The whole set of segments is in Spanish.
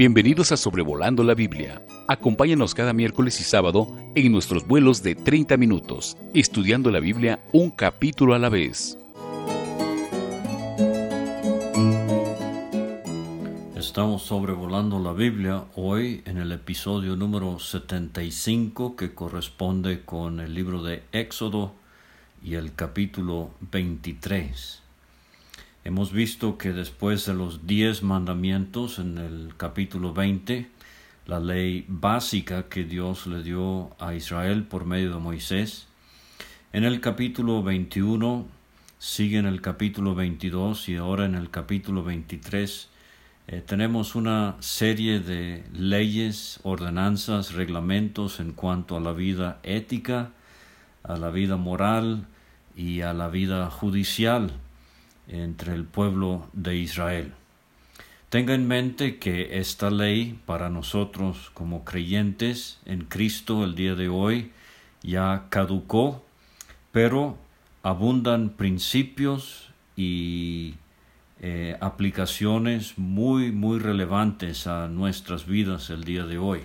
Bienvenidos a Sobrevolando la Biblia. Acompáñanos cada miércoles y sábado en nuestros vuelos de 30 minutos, estudiando la Biblia un capítulo a la vez. Estamos sobrevolando la Biblia hoy en el episodio número 75 que corresponde con el libro de Éxodo y el capítulo 23. Hemos visto que después de los diez mandamientos en el capítulo 20, la ley básica que Dios le dio a Israel por medio de Moisés, en el capítulo 21, sigue en el capítulo 22 y ahora en el capítulo 23, eh, tenemos una serie de leyes, ordenanzas, reglamentos en cuanto a la vida ética, a la vida moral y a la vida judicial entre el pueblo de Israel. Tenga en mente que esta ley para nosotros como creyentes en Cristo el día de hoy ya caducó, pero abundan principios y eh, aplicaciones muy, muy relevantes a nuestras vidas el día de hoy.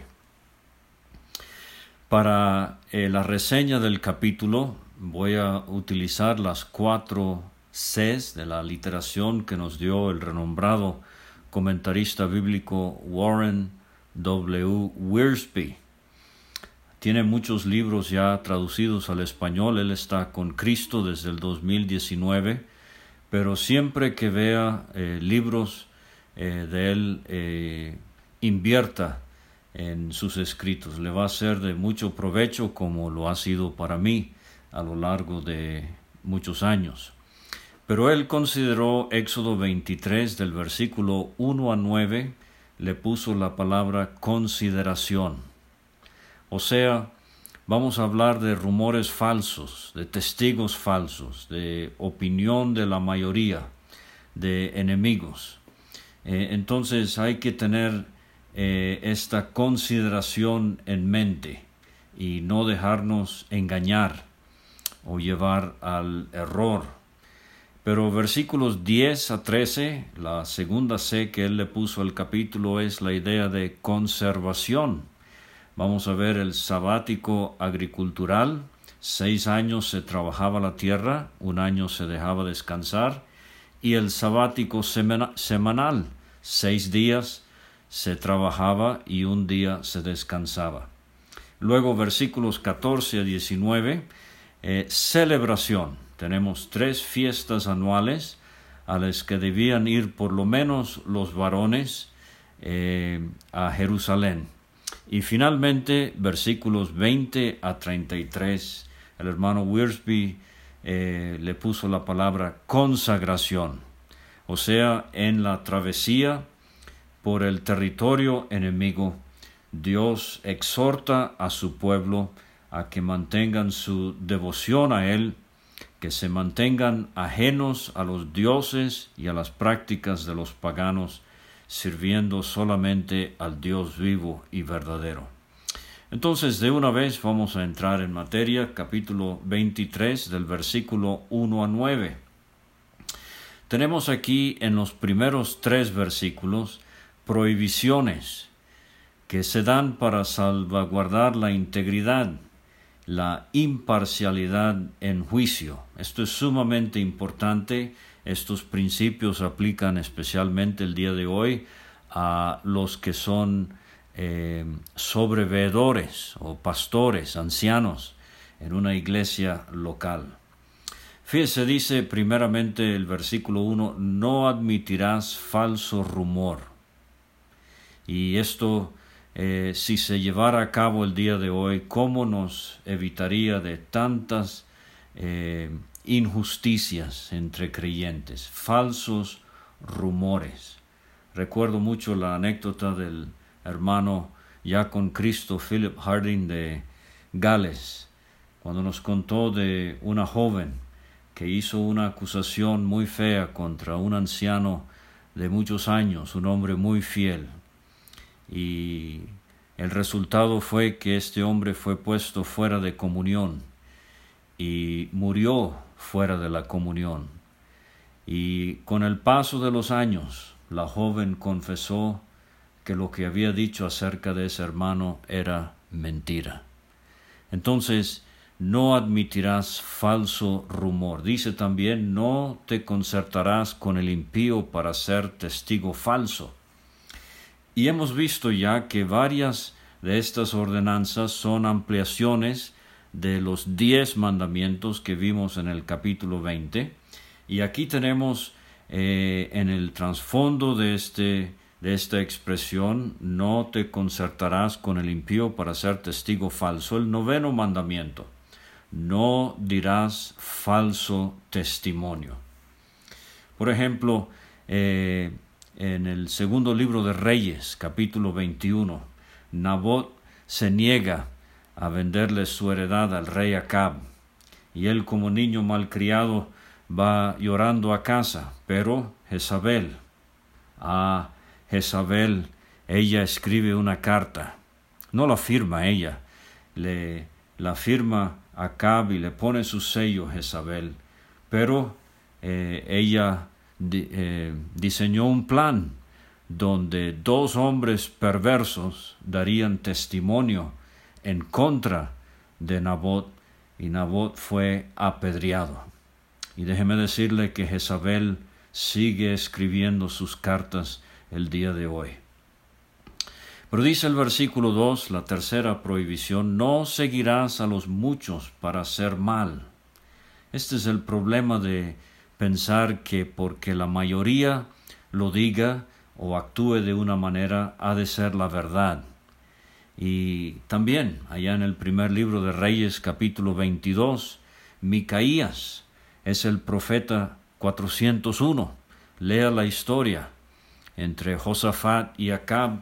Para eh, la reseña del capítulo voy a utilizar las cuatro De la literación que nos dio el renombrado comentarista bíblico Warren W. Wiersbe. Tiene muchos libros ya traducidos al español. Él está con Cristo desde el 2019, pero siempre que vea eh, libros eh, de él, eh, invierta en sus escritos. Le va a ser de mucho provecho como lo ha sido para mí a lo largo de muchos años. Pero él consideró Éxodo 23 del versículo 1 a 9, le puso la palabra consideración. O sea, vamos a hablar de rumores falsos, de testigos falsos, de opinión de la mayoría, de enemigos. Eh, entonces hay que tener eh, esta consideración en mente y no dejarnos engañar o llevar al error pero versículos 10 a 13, la segunda C que él le puso al capítulo es la idea de conservación. Vamos a ver el sabático agricultural. Seis años se trabajaba la tierra, un año se dejaba descansar. Y el sabático semanal. Seis días se trabajaba y un día se descansaba. Luego versículos 14 a 19, eh, celebración tenemos tres fiestas anuales a las que debían ir por lo menos los varones eh, a Jerusalén. Y finalmente, versículos 20 a 33, el hermano Wiersbe eh, le puso la palabra consagración, o sea, en la travesía por el territorio enemigo, Dios exhorta a su pueblo a que mantengan su devoción a Él que se mantengan ajenos a los dioses y a las prácticas de los paganos, sirviendo solamente al Dios vivo y verdadero. Entonces, de una vez vamos a entrar en materia, capítulo 23 del versículo 1 a 9. Tenemos aquí en los primeros tres versículos prohibiciones que se dan para salvaguardar la integridad la imparcialidad en juicio. Esto es sumamente importante. Estos principios aplican especialmente el día de hoy a los que son eh, sobreveedores o pastores, ancianos en una iglesia local. Fíjese, dice primeramente el versículo 1, no admitirás falso rumor. Y esto eh, si se llevara a cabo el día de hoy, cómo nos evitaría de tantas eh, injusticias entre creyentes, falsos rumores. Recuerdo mucho la anécdota del hermano ya con Cristo Philip Harding de Gales, cuando nos contó de una joven que hizo una acusación muy fea contra un anciano de muchos años, un hombre muy fiel, y el resultado fue que este hombre fue puesto fuera de comunión y murió fuera de la comunión. Y con el paso de los años, la joven confesó que lo que había dicho acerca de ese hermano era mentira. Entonces, no admitirás falso rumor. Dice también, no te concertarás con el impío para ser testigo falso. Y hemos visto ya que varias de estas ordenanzas son ampliaciones de los diez mandamientos que vimos en el capítulo 20. Y aquí tenemos eh, en el trasfondo de, este, de esta expresión, no te concertarás con el impío para ser testigo falso, el noveno mandamiento no dirás falso testimonio. Por ejemplo, eh, en el segundo libro de Reyes, capítulo 21, Nabot se niega a venderle su heredad al rey Acab, y él como niño malcriado va llorando a casa, pero Jezabel, a Jezabel, ella escribe una carta, no la firma ella, le la firma Acab y le pone su sello Jezabel, pero eh, ella eh, diseñó un plan donde dos hombres perversos darían testimonio en contra de Nabot y Nabot fue apedreado. Y déjeme decirle que Jezabel sigue escribiendo sus cartas el día de hoy. Pero dice el versículo 2, la tercera prohibición, no seguirás a los muchos para hacer mal. Este es el problema de pensar que porque la mayoría lo diga o actúe de una manera ha de ser la verdad. Y también allá en el primer libro de Reyes capítulo 22, Micaías es el profeta 401. Lea la historia entre Josafat y Acab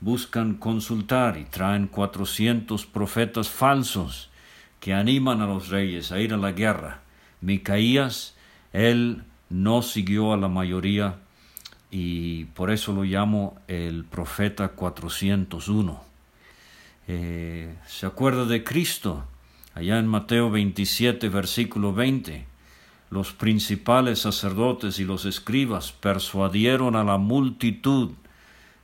buscan consultar y traen cuatrocientos profetas falsos que animan a los reyes a ir a la guerra. Micaías, él no siguió a la mayoría y por eso lo llamo el profeta 401. Eh, ¿Se acuerda de Cristo? Allá en Mateo 27, versículo 20, los principales sacerdotes y los escribas persuadieron a la multitud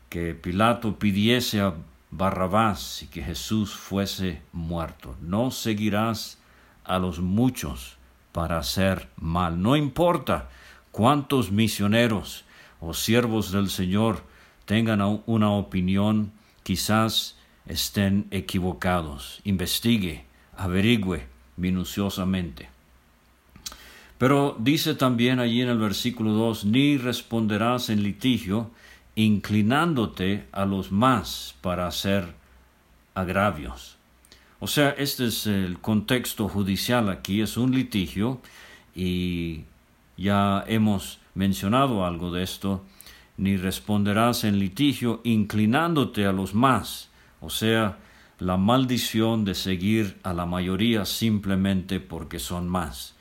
que Pilato pidiese a Barrabás y que Jesús fuese muerto. No seguirás a los muchos para hacer mal. No importa cuántos misioneros o siervos del Señor tengan una opinión, quizás estén equivocados. Investigue, averigüe minuciosamente. Pero dice también allí en el versículo 2, ni responderás en litigio, inclinándote a los más para hacer agravios. O sea, este es el contexto judicial aquí, es un litigio y ya hemos mencionado algo de esto, ni responderás en litigio inclinándote a los más, o sea, la maldición de seguir a la mayoría simplemente porque son más.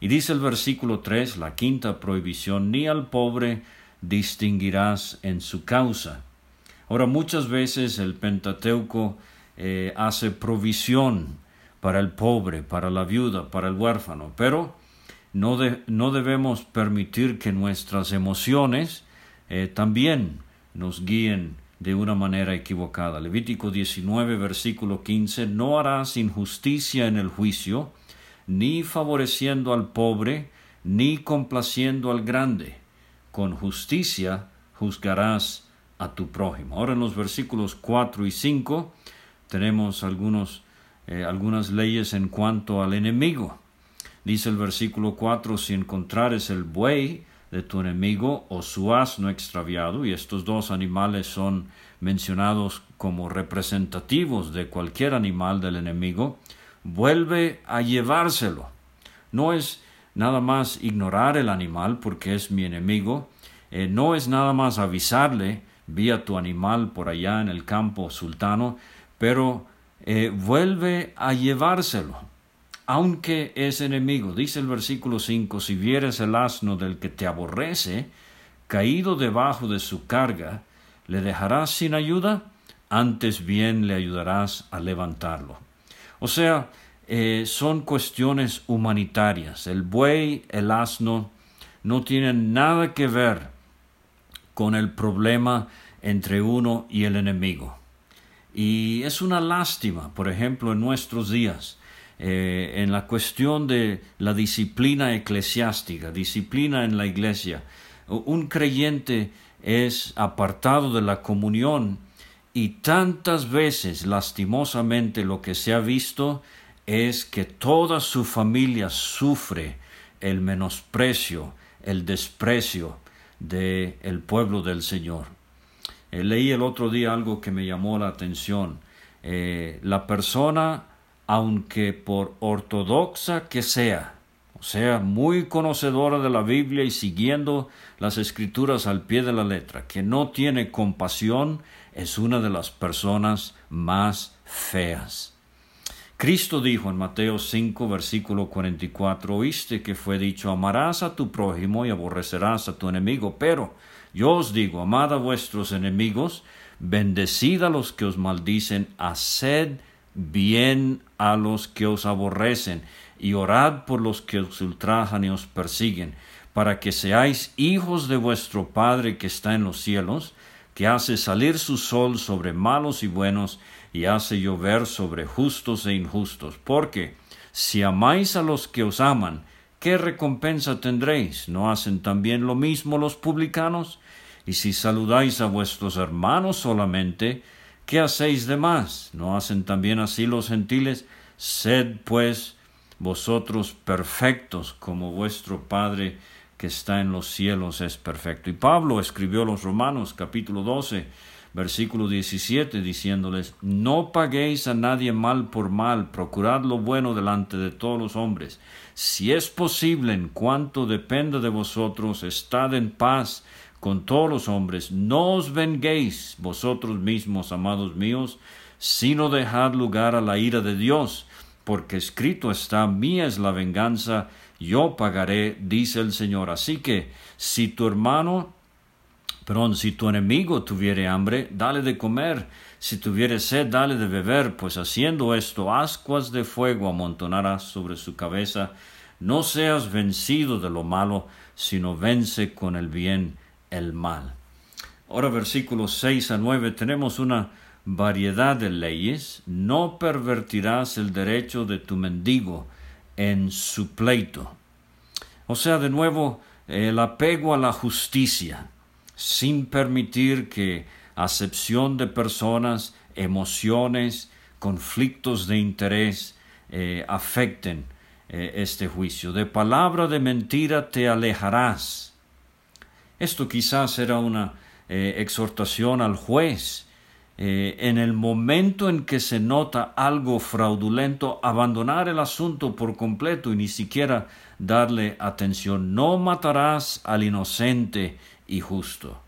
Y dice el versículo 3, la quinta prohibición, ni al pobre distinguirás en su causa. Ahora, muchas veces el Pentateuco eh, hace provisión para el pobre, para la viuda, para el huérfano, pero no, no debemos permitir que nuestras emociones eh, también nos guíen de una manera equivocada. Levítico 19, versículo 15, no harás injusticia en el juicio, ni favoreciendo al pobre, ni complaciendo al grande con justicia juzgarás a tu prójimo. Ahora en los versículos 4 y 5 tenemos algunos, eh, algunas leyes en cuanto al enemigo. Dice el versículo 4, si encontrares el buey de tu enemigo o su asno extraviado, y estos dos animales son mencionados como representativos de cualquier animal del enemigo, vuelve a llevárselo. No es nada más ignorar el animal porque es mi enemigo, eh, no es nada más avisarle, vi a tu animal por allá en el campo sultano, pero eh, vuelve a llevárselo, aunque es enemigo. Dice el versículo 5, si vieres el asno del que te aborrece, caído debajo de su carga, ¿le dejarás sin ayuda? Antes bien le ayudarás a levantarlo. O sea, eh, son cuestiones humanitarias. El buey, el asno, no tienen nada que ver con el problema entre uno y el enemigo. Y es una lástima, por ejemplo, en nuestros días, eh, en la cuestión de la disciplina eclesiástica, disciplina en la iglesia. Un creyente es apartado de la comunión y tantas veces lastimosamente lo que se ha visto es que toda su familia sufre el menosprecio, el desprecio del el pueblo del Señor. Eh, leí el otro día algo que me llamó la atención. Eh, la persona, aunque por ortodoxa que sea, o sea, muy conocedora de la Biblia y siguiendo las escrituras al pie de la letra, que no tiene compasión, es una de las personas más feas. Cristo dijo en Mateo 5, versículo 44, oíste que fue dicho, amarás a tu prójimo y aborrecerás a tu enemigo, pero yo os digo, amad a vuestros enemigos, bendecid a los que os maldicen, haced bien a los que os aborrecen, y orad por los que os ultrajan y os persiguen, para que seáis hijos de vuestro Padre que está en los cielos, que hace salir su sol sobre malos y buenos, y hace llover sobre justos e injustos. Porque si amáis a los que os aman, ¿qué recompensa tendréis? ¿No hacen también lo mismo los publicanos? Y si saludáis a vuestros hermanos solamente, ¿qué hacéis de más? ¿No hacen también así los gentiles? Sed pues vosotros perfectos como vuestro Padre que está en los cielos es perfecto. Y Pablo escribió a los Romanos capítulo 12 versículo 17 diciéndoles, no paguéis a nadie mal por mal, procurad lo bueno delante de todos los hombres. Si es posible, en cuanto dependa de vosotros, estad en paz con todos los hombres, no os venguéis vosotros mismos, amados míos, sino dejad lugar a la ira de Dios, porque escrito está, mía es la venganza, yo pagaré, dice el Señor. Así que, si tu hermano, perdón, si tu enemigo tuviere hambre, dale de comer, si tuviere sed, dale de beber, pues haciendo esto, ascuas de fuego amontonarás sobre su cabeza. No seas vencido de lo malo, sino vence con el bien el mal. Ahora versículos 6 a 9 tenemos una variedad de leyes. No pervertirás el derecho de tu mendigo en su pleito. O sea, de nuevo, el apego a la justicia, sin permitir que acepción de personas, emociones, conflictos de interés eh, afecten eh, este juicio. De palabra de mentira te alejarás esto quizás era una eh, exhortación al juez. En el momento en que se nota algo fraudulento, abandonar el asunto por completo y ni siquiera darle atención. No matarás al inocente y justo.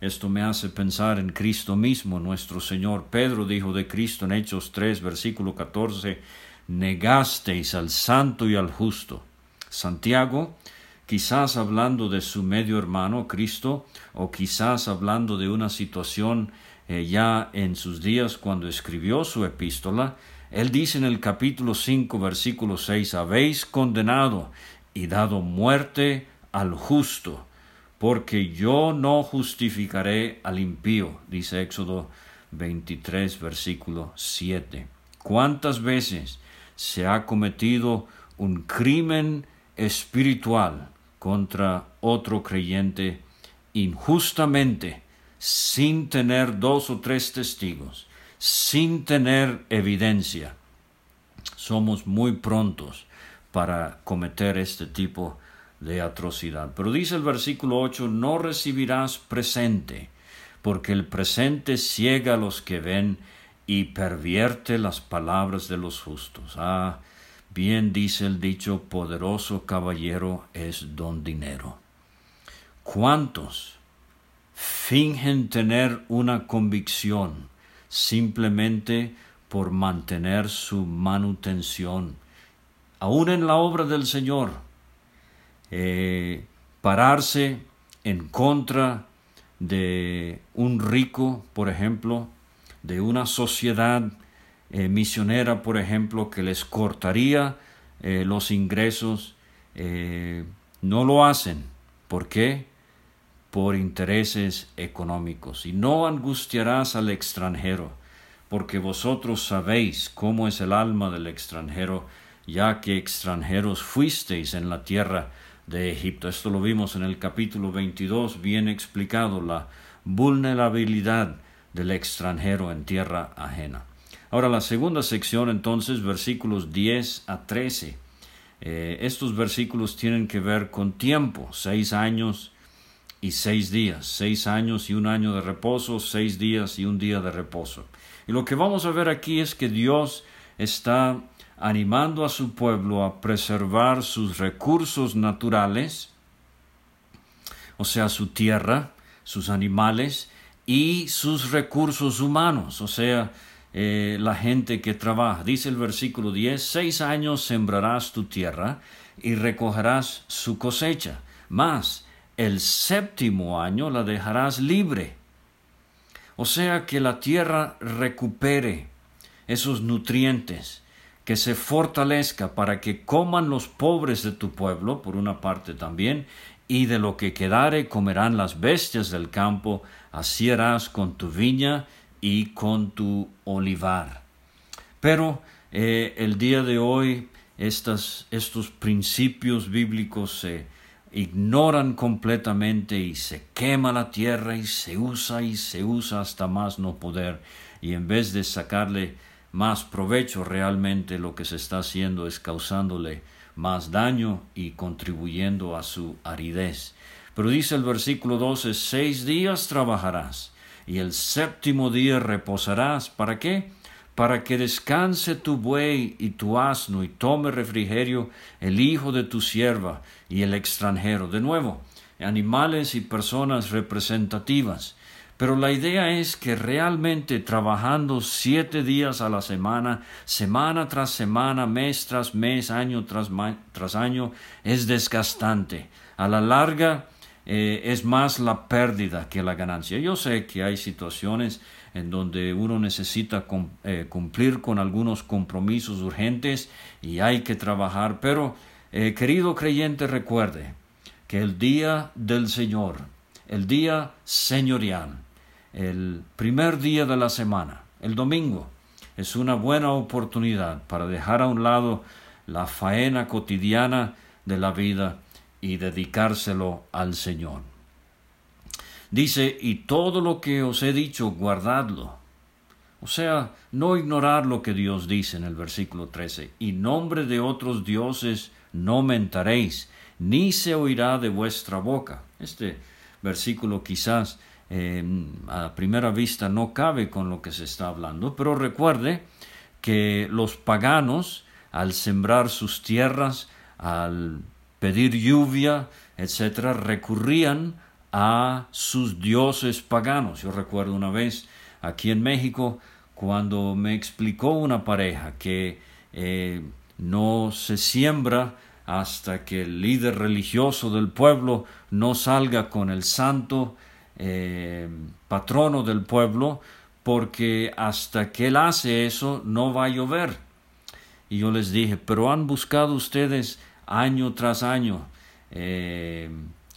Esto me hace pensar en Cristo mismo, nuestro Señor. Pedro dijo de Cristo en Hechos 3, versículo 14, negasteis al santo y al justo. Santiago quizás hablando de su medio hermano Cristo, o quizás hablando de una situación eh, ya en sus días cuando escribió su epístola, él dice en el capítulo 5, versículo 6, habéis condenado y dado muerte al justo, porque yo no justificaré al impío, dice Éxodo 23, versículo 7. ¿Cuántas veces se ha cometido un crimen espiritual contra otro creyente injustamente, sin tener dos o tres testigos, sin tener evidencia. Somos muy prontos para cometer este tipo de atrocidad. Pero dice el versículo 8, no recibirás presente, porque el presente ciega a los que ven y pervierte las palabras de los justos. Ah, Bien dice el dicho, poderoso caballero es don dinero. ¿Cuántos fingen tener una convicción simplemente por mantener su manutención? Aún en la obra del Señor, eh, pararse en contra de un rico, por ejemplo, de una sociedad eh, misionera, por ejemplo, que les cortaría eh, los ingresos, no lo hacen. ¿Por qué? por intereses económicos. Y no angustiarás al extranjero, porque vosotros sabéis cómo es el alma del extranjero, ya que extranjeros fuisteis en la tierra de Egipto. Esto lo vimos en el capítulo 22, bien explicado, la vulnerabilidad del extranjero en tierra ajena. Ahora la segunda sección entonces, versículos 10 a 13. Eh, estos versículos tienen que ver con tiempo, seis años y seis días, seis años y un año de reposo, seis días y un día de reposo. Y lo que vamos a ver aquí es que Dios está animando a su pueblo a preservar sus recursos naturales, o sea, su tierra, sus animales y sus recursos humanos, o sea, eh, la gente que trabaja. Dice el versículo 10, seis años sembrarás tu tierra y recogerás su cosecha, mas el séptimo año la dejarás libre. O sea, que la tierra recupere esos nutrientes, que se fortalezca para que coman los pobres de tu pueblo, por una parte también, y de lo que quedare comerán las bestias del campo, así harás con tu viña y con tu olivar. Pero eh, el día de hoy estos principios bíblicos se ignoran completamente y se quema la tierra y se usa y se usa hasta más no poder y en vez de sacarle más provecho realmente lo que se está haciendo es causándole más daño y contribuyendo a su aridez. Pero dice el versículo 12, seis días trabajarás y el séptimo día reposarás. ¿Para qué? Para que descanse tu buey y tu asno y tome refrigerio el hijo de tu sierva y el extranjero. De nuevo, animales y personas representativas pero la idea es que realmente trabajando siete días a la semana, semana tras semana, mes tras mes, año tras, tras año, es desgastante. A la larga eh, es más la pérdida que la ganancia. Yo sé que hay situaciones en donde uno necesita eh, cumplir con algunos compromisos urgentes y hay que trabajar, pero eh, querido creyente recuerde que el día del Señor, el día señorial, el primer día de la semana, el domingo, es una buena oportunidad para dejar a un lado la faena cotidiana de la vida y dedicárselo al Señor. Dice, y todo lo que os he dicho, guardadlo. O sea, no ignorar lo que Dios dice en el versículo 13, y nombre de otros dioses no mentaréis, ni se oirá de vuestra boca. Este versículo quizás a primera vista no cabe con lo que se está hablando, pero recuerde que los paganos, al sembrar sus tierras, al pedir lluvia, etcétera, recurrían a sus dioses paganos. Yo recuerdo una vez aquí en México cuando me explicó una pareja que eh, no se siembra hasta que el líder religioso del pueblo no salga con el santo eh, patrono del pueblo, porque hasta que él hace eso no va a llover. Y yo les dije, pero han buscado ustedes año tras año, eh,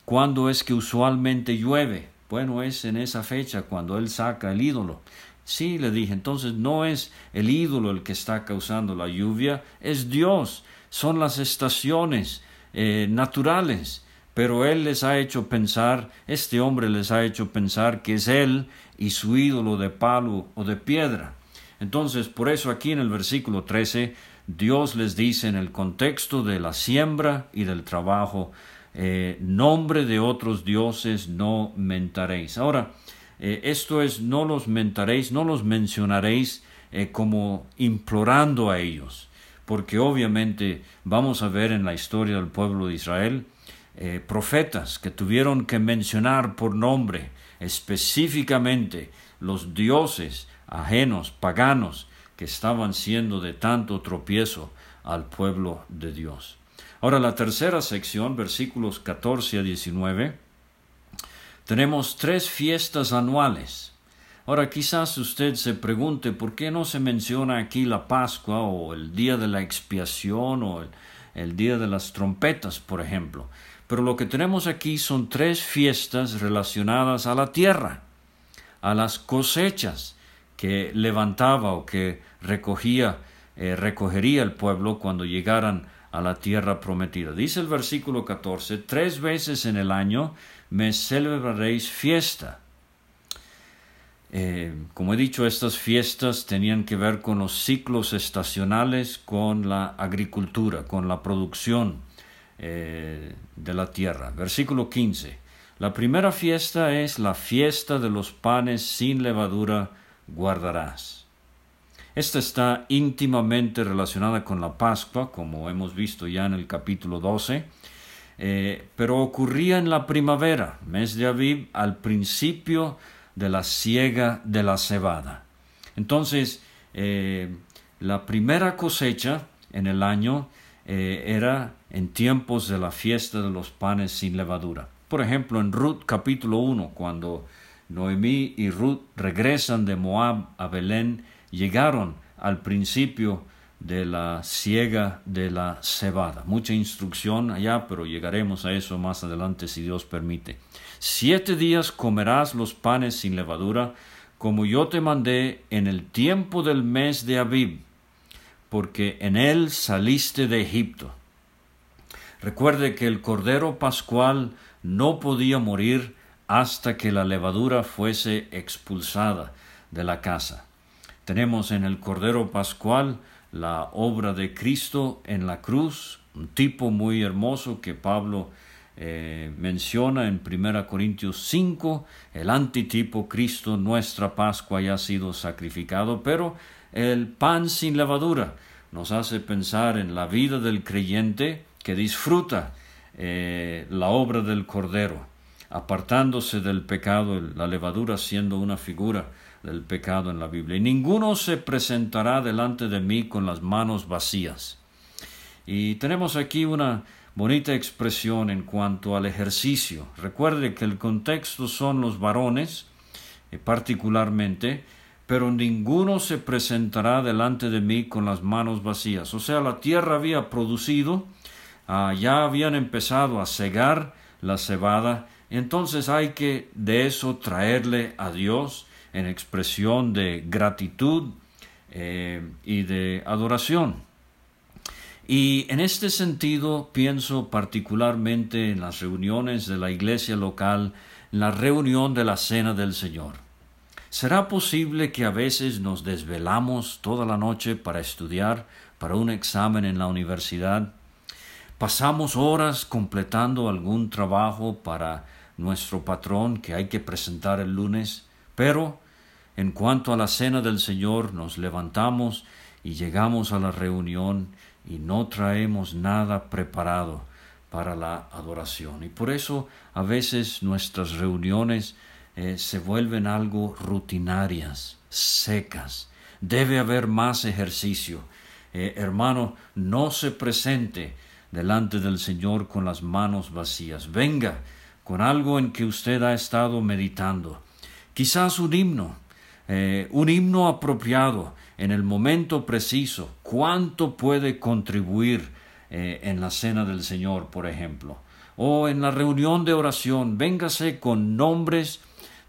¿cuándo es que usualmente llueve? Bueno, es en esa fecha cuando él saca el ídolo. Sí, le dije, entonces no es el ídolo el que está causando la lluvia, es Dios, son las estaciones eh, naturales pero él les ha hecho pensar, este hombre les ha hecho pensar que es él y su ídolo de palo o de piedra. Entonces, por eso aquí en el versículo 13, Dios les dice en el contexto de la siembra y del trabajo, eh, nombre de otros dioses no mentaréis. Ahora, eh, esto es, no los mentaréis, no los mencionaréis eh, como implorando a ellos, porque obviamente vamos a ver en la historia del pueblo de Israel, eh, profetas que tuvieron que mencionar por nombre específicamente los dioses ajenos, paganos, que estaban siendo de tanto tropiezo al pueblo de Dios. Ahora la tercera sección, versículos 14 a 19, tenemos tres fiestas anuales. Ahora quizás usted se pregunte por qué no se menciona aquí la Pascua o el día de la expiación o el día de las trompetas, por ejemplo. Pero lo que tenemos aquí son tres fiestas relacionadas a la tierra, a las cosechas que levantaba o que recogía, eh, recogería el pueblo cuando llegaran a la tierra prometida. Dice el versículo 14, tres veces en el año me celebraréis fiesta. Eh, como he dicho, estas fiestas tenían que ver con los ciclos estacionales, con la agricultura, con la producción eh, de la tierra. Versículo 15. La primera fiesta es la fiesta de los panes sin levadura guardarás. Esta está íntimamente relacionada con la Pascua, como hemos visto ya en el capítulo 12, eh, pero ocurría en la primavera, mes de Aviv, al principio de la siega de la cebada. Entonces, eh, la primera cosecha en el año eh, era en tiempos de la fiesta de los panes sin levadura. Por ejemplo, en Ruth capítulo 1, cuando Noemí y Ruth regresan de Moab a Belén, llegaron al principio de la siega de la cebada. Mucha instrucción allá, pero llegaremos a eso más adelante si Dios permite. Siete días comerás los panes sin levadura, como yo te mandé en el tiempo del mes de Abib, porque en él saliste de Egipto. Recuerde que el cordero pascual no podía morir hasta que la levadura fuese expulsada de la casa. Tenemos en el cordero pascual la obra de Cristo en la cruz, un tipo muy hermoso que Pablo eh, menciona en 1 Corintios 5, el antitipo Cristo, nuestra Pascua ya ha sido sacrificado, pero el pan sin levadura nos hace pensar en la vida del creyente que disfruta eh, la obra del Cordero, apartándose del pecado, la levadura siendo una figura del pecado en la Biblia. Y ninguno se presentará delante de mí con las manos vacías. Y tenemos aquí una bonita expresión en cuanto al ejercicio. Recuerde que el contexto son los varones, eh, particularmente, pero ninguno se presentará delante de mí con las manos vacías. O sea, la tierra había producido, ah, ya habían empezado a cegar la cebada, entonces hay que de eso traerle a Dios en expresión de gratitud eh, y de adoración. Y en este sentido pienso particularmente en las reuniones de la iglesia local, la reunión de la Cena del Señor. ¿Será posible que a veces nos desvelamos toda la noche para estudiar para un examen en la universidad? Pasamos horas completando algún trabajo para nuestro patrón que hay que presentar el lunes, pero en cuanto a la cena del Señor nos levantamos y llegamos a la reunión y no traemos nada preparado para la adoración. Y por eso a veces nuestras reuniones eh, se vuelven algo rutinarias, secas. Debe haber más ejercicio. Eh, hermano, no se presente delante del Señor con las manos vacías. Venga con algo en que usted ha estado meditando. Quizás un himno, eh, un himno apropiado en el momento preciso, cuánto puede contribuir en la cena del Señor, por ejemplo, o en la reunión de oración, véngase con nombres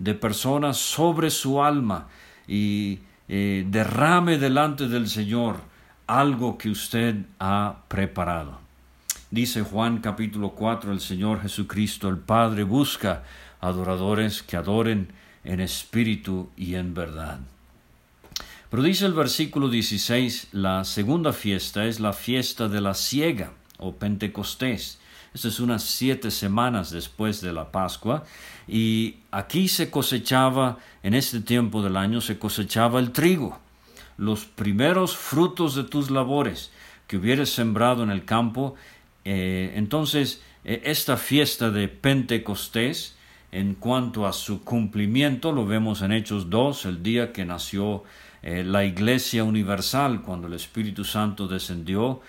de personas sobre su alma y eh, derrame delante del Señor algo que usted ha preparado. Dice Juan capítulo 4, el Señor Jesucristo, el Padre busca adoradores que adoren en espíritu y en verdad. Pero dice el versículo 16, la segunda fiesta es la fiesta de la siega o Pentecostés. Esta es unas siete semanas después de la Pascua y aquí se cosechaba, en este tiempo del año se cosechaba el trigo, los primeros frutos de tus labores que hubieras sembrado en el campo. Eh, entonces, eh, esta fiesta de Pentecostés en cuanto a su cumplimiento, lo vemos en Hechos 2, el día que nació eh, la Iglesia Universal, cuando el Espíritu Santo descendió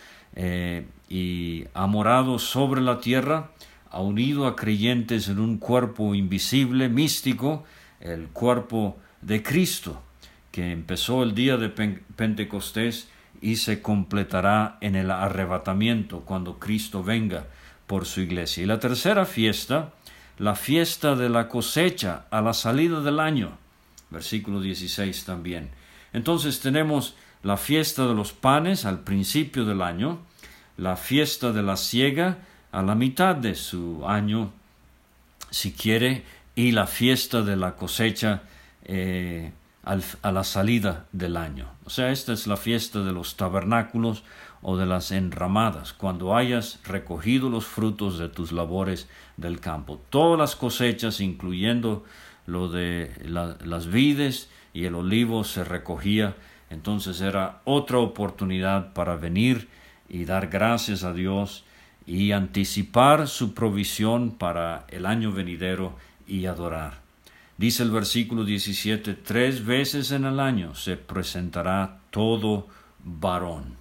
y ha morado sobre la tierra, ha unido a creyentes en un cuerpo invisible, místico, el cuerpo de Cristo, que empezó el día de Pentecostés y se completará en el arrebatamiento cuando Cristo venga por su iglesia. Y la tercera fiesta, la fiesta de la cosecha a la salida del año. Versículo 16 también. Entonces tenemos la fiesta de los panes al principio del año, la fiesta de la siega a la mitad de su año, si quiere, y la fiesta de la cosecha eh, a la salida del año. O sea, esta es la fiesta de los tabernáculos o de las enramadas, cuando hayas recogido los frutos de tus labores del campo. Todas las cosechas, incluyendo lo de las vides y el olivo, se recogía. Entonces era otra oportunidad para venir y dar gracias a Dios y anticipar su provisión para el año venidero y adorar. Dice el versículo 17, tres veces en el año se presentará todo varón.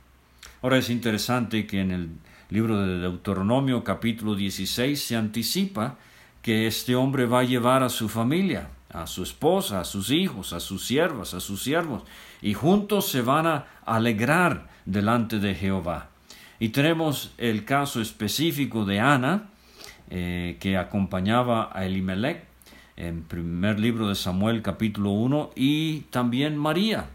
Ahora es interesante que en el libro de Deuteronomio capítulo 16 se anticipa que este hombre va a llevar a su familia, a su esposa, a sus hijos, a sus siervas, a sus siervos, y juntos se van a alegrar delante de Jehová. Y tenemos el caso específico de Ana, eh, que acompañaba a Elimelech en primer libro de Samuel capítulo 1, y también María,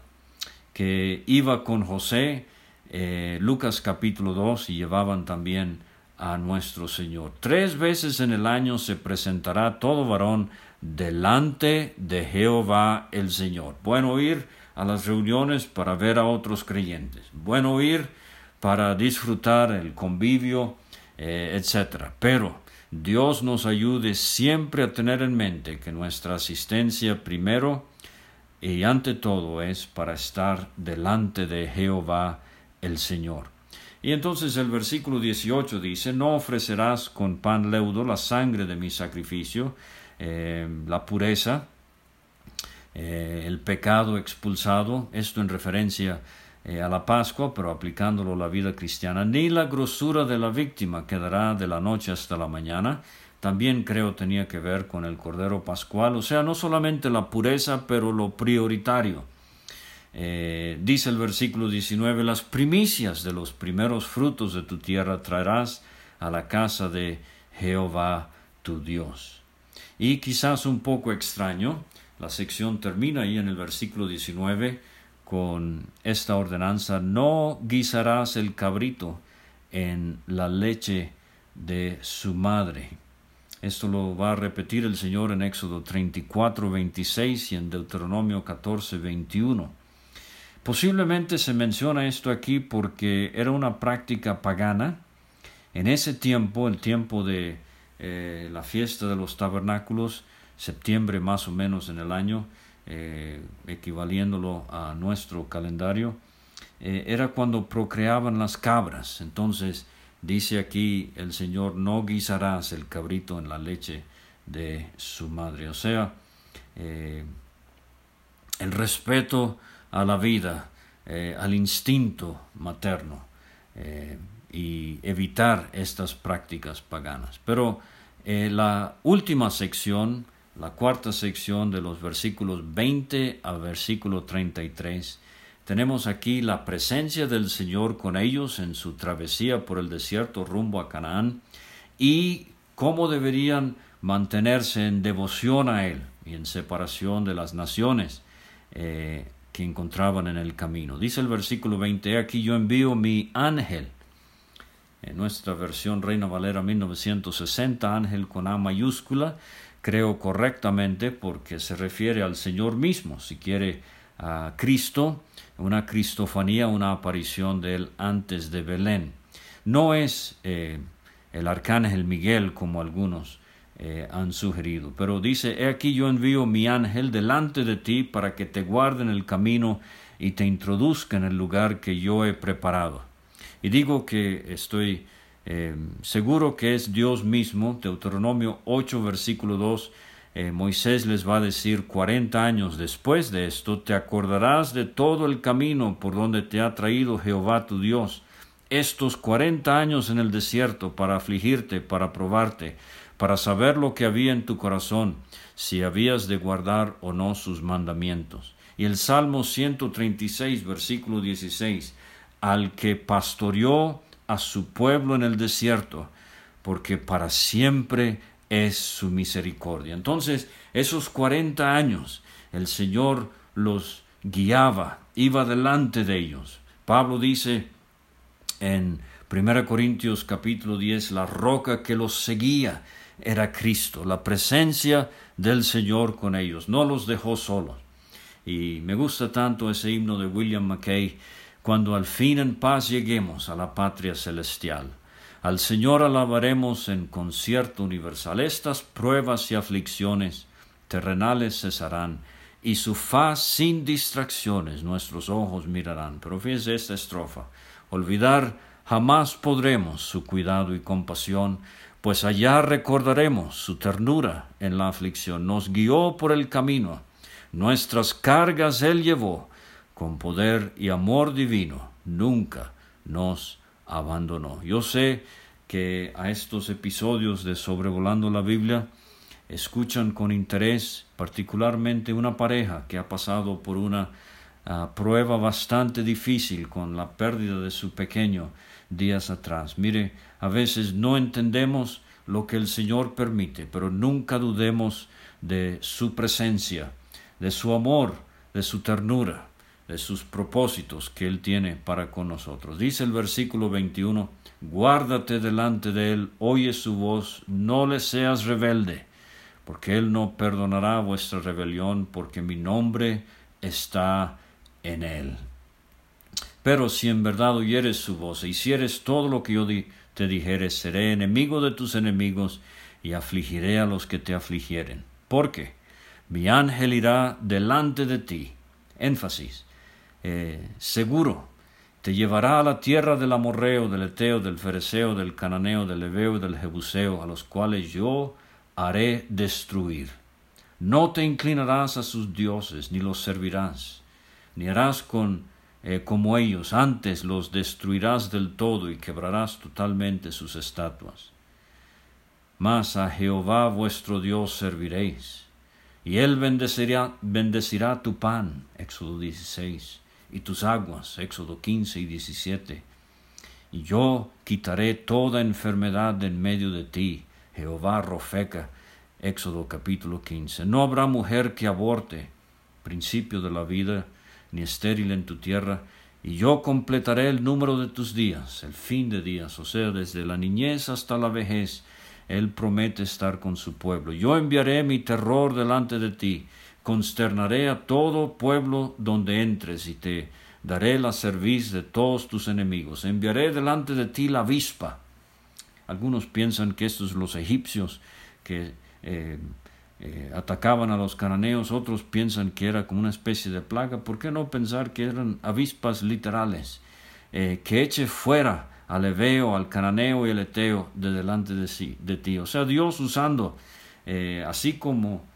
que iba con José eh, Lucas capítulo 2 y llevaban también a nuestro Señor. Tres veces en el año se presentará todo varón delante de Jehová el Señor. Bueno ir a las reuniones para ver a otros creyentes. Bueno ir para disfrutar el convivio, eh, etc. Pero Dios nos ayude siempre a tener en mente que nuestra asistencia primero y ante todo es para estar delante de Jehová el Señor. Y entonces el versículo 18 dice, no ofrecerás con pan leudo la sangre de mi sacrificio, eh, la pureza, eh, el pecado expulsado, esto en referencia eh, a la Pascua, pero aplicándolo a la vida cristiana, ni la grosura de la víctima quedará de la noche hasta la mañana, también creo tenía que ver con el Cordero Pascual, o sea, no solamente la pureza, pero lo prioritario. Eh, dice el versículo 19, las primicias de los primeros frutos de tu tierra traerás a la casa de Jehová tu Dios. Y quizás un poco extraño, la sección termina ahí en el versículo 19 con esta ordenanza, no guisarás el cabrito en la leche de su madre. Esto lo va a repetir el Señor en Éxodo 34, 26 y en Deuteronomio 14, 21. Posiblemente se menciona esto aquí porque era una práctica pagana. En ese tiempo, el tiempo de eh, la fiesta de los tabernáculos, septiembre más o menos en el año, eh, equivaliéndolo a nuestro calendario, eh, era cuando procreaban las cabras. Entonces, dice aquí el Señor, no guisarás el cabrito en la leche de su madre. O sea, el respeto a la vida, eh, al instinto materno eh, y evitar estas prácticas paganas. Pero eh, la última sección, la cuarta sección de los versículos 20 al versículo 33, tenemos aquí la presencia del Señor con ellos en su travesía por el desierto rumbo a Canaán y cómo deberían mantenerse en devoción a Él y en separación de las naciones que encontraban en el camino. Dice el versículo 20, aquí yo envío mi ángel. En nuestra versión Reina Valera 1960, ángel con A mayúscula, creo correctamente porque se refiere al Señor mismo. Si quiere a Cristo, una cristofanía, una aparición de él antes de Belén. No es eh, el arcángel Miguel como algunos eh, han sugerido. Pero dice, he aquí yo envío mi ángel delante de ti para que te guarde en el camino y te introduzca en el lugar que yo he preparado. Y digo que estoy eh, seguro que es Dios mismo, Deuteronomio 8, versículo 2, eh, Moisés les va a decir, cuarenta años después de esto, te acordarás de todo el camino por donde te ha traído Jehová tu Dios, estos cuarenta años en el desierto para afligirte, para probarte, para saber lo que había en tu corazón, si habías de guardar o no sus mandamientos. Y el Salmo 136, versículo 16, al que pastoreó a su pueblo en el desierto, porque para siempre es su misericordia. Entonces, esos cuarenta años, el Señor los guiaba, iba delante de ellos. Pablo dice en 1 Corintios capítulo 10, la roca que los seguía era Cristo, la presencia del Señor con ellos, no los dejó solos. Y me gusta tanto ese himno de William McKay, cuando al fin en paz lleguemos a la patria celestial. Al Señor alabaremos en concierto universal. Estas pruebas y aflicciones terrenales cesarán, y su faz sin distracciones nuestros ojos mirarán. Pero fíjese esta estrofa. Olvidar jamás podremos su cuidado y compasión, pues allá recordaremos su ternura en la aflicción. Nos guió por el camino, nuestras cargas él llevó, con poder y amor divino, nunca nos abandonó. Yo sé que a estos episodios de Sobrevolando la Biblia escuchan con interés particularmente una pareja que ha pasado por una ah, prueba bastante difícil con la pérdida de su pequeño días atrás. Mire, a veces no entendemos lo que el Señor permite, pero nunca dudemos de su presencia, de su amor, de su ternura de sus propósitos que Él tiene para con nosotros. Dice el versículo 21, guárdate delante de Él, oye su voz, no le seas rebelde, porque Él no perdonará vuestra rebelión, porque mi nombre está en Él. Pero si en verdad oyeres su voz e hicieres todo lo que yo te dijere, seré enemigo de tus enemigos y afligiré a los que te afligieren. Porque mi ángel irá delante de ti. Énfasis eh, seguro. Te llevará a la tierra del amorreo, del eteo, del fereceo, del cananeo, del y del jebuseo, a los cuales yo haré destruir. No te inclinarás a sus dioses, ni los servirás, ni harás con eh, como ellos, antes los destruirás del todo y quebrarás totalmente sus estatuas. Mas a Jehová vuestro Dios serviréis, y él bendecirá, bendecirá tu pan. Éxodo 16 y tus aguas, Éxodo 15 y 17. Y yo quitaré toda enfermedad de en medio de ti, Jehová Rofeca, Éxodo capítulo 15. No habrá mujer que aborte, principio de la vida, ni estéril en tu tierra, y yo completaré el número de tus días, el fin de días, o sea, desde la niñez hasta la vejez, Él promete estar con su pueblo. Yo enviaré mi terror delante de ti, consternaré a todo pueblo donde entres y te daré la cerviz de todos tus enemigos. Enviaré delante de ti la avispa. Algunos piensan que estos los egipcios que eh, eh, atacaban a los cananeos, otros piensan que era como una especie de plaga. ¿Por qué no pensar que eran avispas literales? Eh, que eche fuera al Ebeo, al Cananeo y al Eteo de delante de, sí, de ti. O sea, Dios usando, así como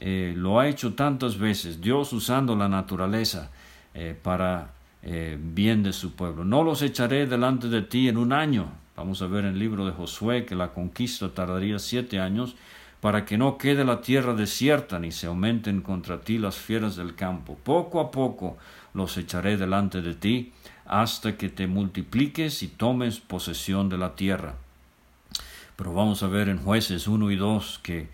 eh, lo ha hecho tantas veces, Dios usando la naturaleza eh, para eh, bien de su pueblo. No los echaré delante de ti en un año. Vamos a ver en el libro de Josué que la conquista tardaría siete años para que no quede la tierra desierta ni se aumenten contra ti las fieras del campo. Poco a poco los echaré delante de ti hasta que te multipliques y tomes posesión de la tierra. Pero vamos a ver en jueces 1 y 2 que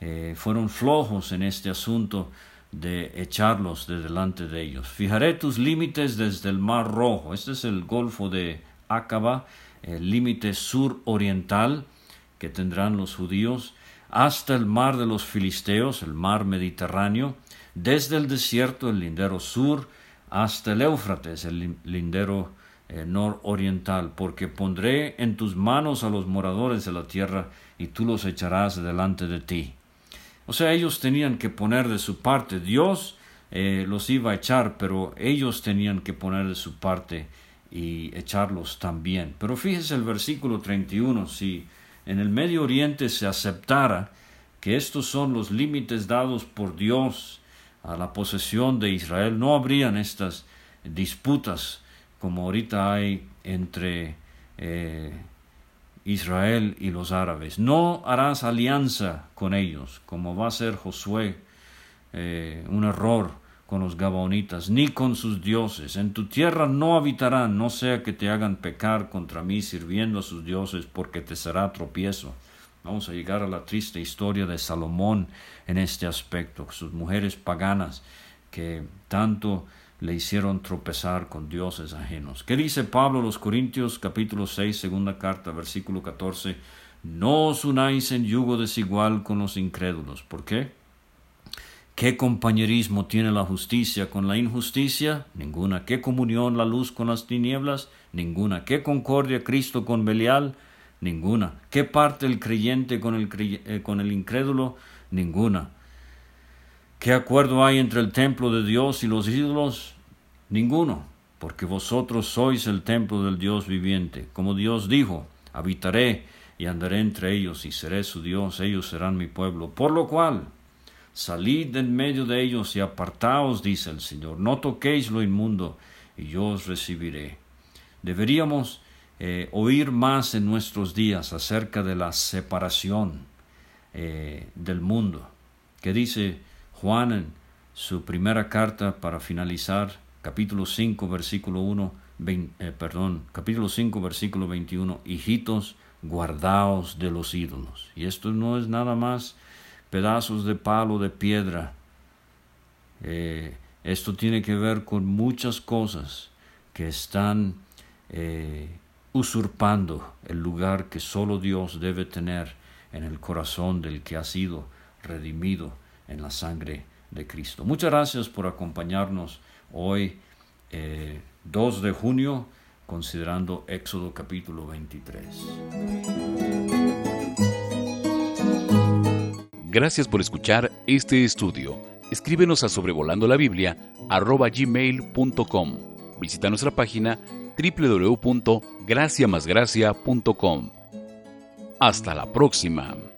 eh, fueron flojos en este asunto de echarlos de delante de ellos. Fijaré tus límites desde el Mar Rojo. Este es el Golfo de Acaba, el límite suroriental que tendrán los judíos, hasta el mar de los filisteos, el mar Mediterráneo, desde el desierto, el lindero sur, hasta el Éufrates, el lindero eh, nororiental, porque pondré en tus manos a los moradores de la tierra y tú los echarás delante de ti. O sea, ellos tenían que poner de su parte. Dios eh, los iba a echar, pero ellos tenían que poner de su parte y echarlos también. Pero fíjese el versículo 31, si en el Medio Oriente se aceptara que estos son los límites dados por Dios a la posesión de Israel, no habrían estas disputas como ahorita hay entre eh, Israel y los árabes. No harás alianza con ellos, como va a ser Josué, eh, un error con los Gabaonitas, ni con sus dioses. En tu tierra no habitarán, no sea que te hagan pecar contra mí sirviendo a sus dioses, porque te será tropiezo. Vamos a llegar a la triste historia de Salomón en este aspecto, sus mujeres paganas que tanto le hicieron tropezar con dioses ajenos. ¿Qué dice Pablo a los Corintios capítulo 6, segunda carta, versículo 14? No os unáis en yugo desigual con los incrédulos. ¿Por qué? ¿Qué compañerismo tiene la justicia con la injusticia? Ninguna. ¿Qué comunión la luz con las tinieblas? Ninguna. ¿Qué concordia Cristo con Belial? Ninguna. ¿Qué parte el creyente con el, eh, con el incrédulo? Ninguna. ¿Qué acuerdo hay entre el templo de Dios y los ídolos? Ninguno, porque vosotros sois el templo del Dios viviente. Como Dios dijo, habitaré y andaré entre ellos y seré su Dios, ellos serán mi pueblo. Por lo cual, Salid en medio de ellos y apartaos, dice el Señor, no toquéis lo inmundo, y yo os recibiré. Deberíamos eh, oír más en nuestros días acerca de la separación eh, del mundo, que dice Juan en su primera carta para finalizar, capítulo 5, versículo 1, eh, perdón, capítulo 5, versículo 21, hijitos, guardaos de los ídolos. Y esto no es nada más pedazos de palo, de piedra. Eh, esto tiene que ver con muchas cosas que están eh, usurpando el lugar que solo Dios debe tener en el corazón del que ha sido redimido en la sangre de Cristo. Muchas gracias por acompañarnos hoy, 2 eh, de junio, considerando Éxodo capítulo 23. Gracias por escuchar este estudio. Escríbenos a sobrevolando la Biblia gmail.com. Visita nuestra página www.graciamasgracia.com. Hasta la próxima.